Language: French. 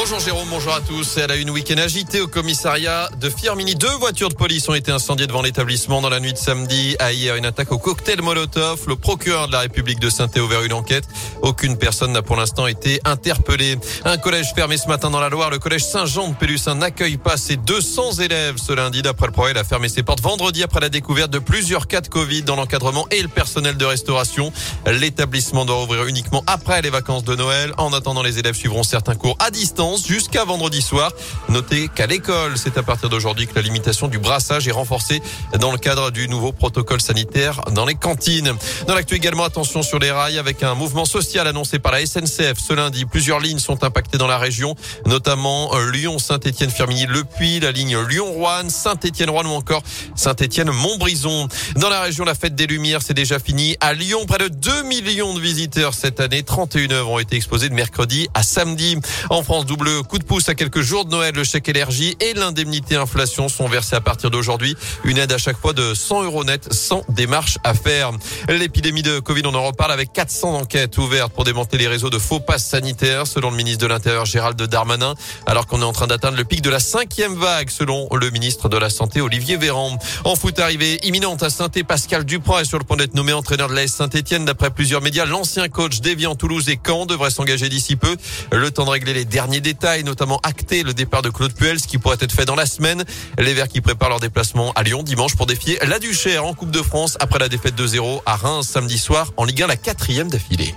Bonjour Jérôme, bonjour à tous. Elle a une week-end agité au commissariat de Firmini. Deux voitures de police ont été incendiées devant l'établissement dans la nuit de samedi à hier. Une attaque au cocktail Molotov. Le procureur de la République de saint a ouvert une enquête. Aucune personne n'a pour l'instant été interpellée. Un collège fermé ce matin dans la Loire. Le collège Saint-Jean de Pélussin n'accueille pas ses 200 élèves ce lundi. D'après le progrès, il a fermé ses portes vendredi après la découverte de plusieurs cas de Covid dans l'encadrement et le personnel de restauration. L'établissement doit ouvrir uniquement après les vacances de Noël. En attendant, les élèves suivront certains cours à distance jusqu'à vendredi soir. Notez qu'à l'école, c'est à partir d'aujourd'hui que la limitation du brassage est renforcée dans le cadre du nouveau protocole sanitaire dans les cantines. Dans l'actu également, attention sur les rails avec un mouvement social annoncé par la SNCF ce lundi. Plusieurs lignes sont impactées dans la région, notamment euh, Lyon, Saint-Étienne, Firminy, Le Puy, la ligne Lyon-Rouen, Saint-Étienne-Rouen ou encore Saint-Étienne-Montbrison. Dans la région, la fête des Lumières, c'est déjà fini. À Lyon, près de 2 millions de visiteurs cette année. 31 œuvres ont été exposées de mercredi à samedi. En France, double coup de pouce à quelques jours de Noël. Le chèque énergie et l'indemnité inflation sont versés à partir d'aujourd'hui. Une aide à chaque fois de 100 euros net sans démarche à faire. L'épidémie de Covid, on en reparle avec 400 enquêtes ouvertes pour démanteler les réseaux de faux passes sanitaires, selon le ministre de l'Intérieur Gérald Darmanin, alors qu'on est en train d'atteindre le pic de la cinquième vague, selon le ministre de la Santé Olivier Véran. En foot, arrivée imminente à saint Pascal Dupont est sur le point d'être nommé entraîneur de l'AS Saint-Etienne. D'après plusieurs médias, l'ancien coach d'Evian, Toulouse et Caen devrait s'engager d'ici peu. Le temps de régler les derniers détails, notamment acter le départ de Claude Puel, ce qui pourrait être fait dans la semaine. Les Verts qui préparent leur déplacement à Lyon dimanche pour défier la Duchère en Coupe de France après la défaite de 0 à Reims samedi soir en Ligue 1, la quatrième d'affilée.